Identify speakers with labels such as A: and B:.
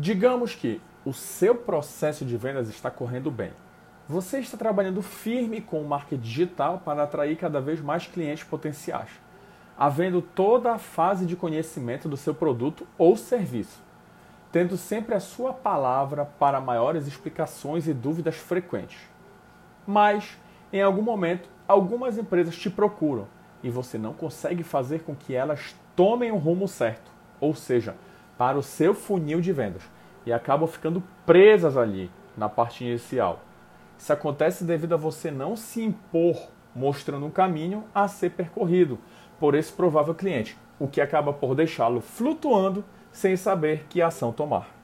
A: Digamos que o seu processo de vendas está correndo bem. Você está trabalhando firme com o marketing digital para atrair cada vez mais clientes potenciais, havendo toda a fase de conhecimento do seu produto ou serviço, tendo sempre a sua palavra para maiores explicações e dúvidas frequentes. Mas, em algum momento, algumas empresas te procuram e você não consegue fazer com que elas tomem o rumo certo, ou seja, para o seu funil de vendas e acabam ficando presas ali na parte inicial. Isso acontece devido a você não se impor mostrando um caminho a ser percorrido por esse provável cliente, o que acaba por deixá-lo flutuando sem saber que ação tomar.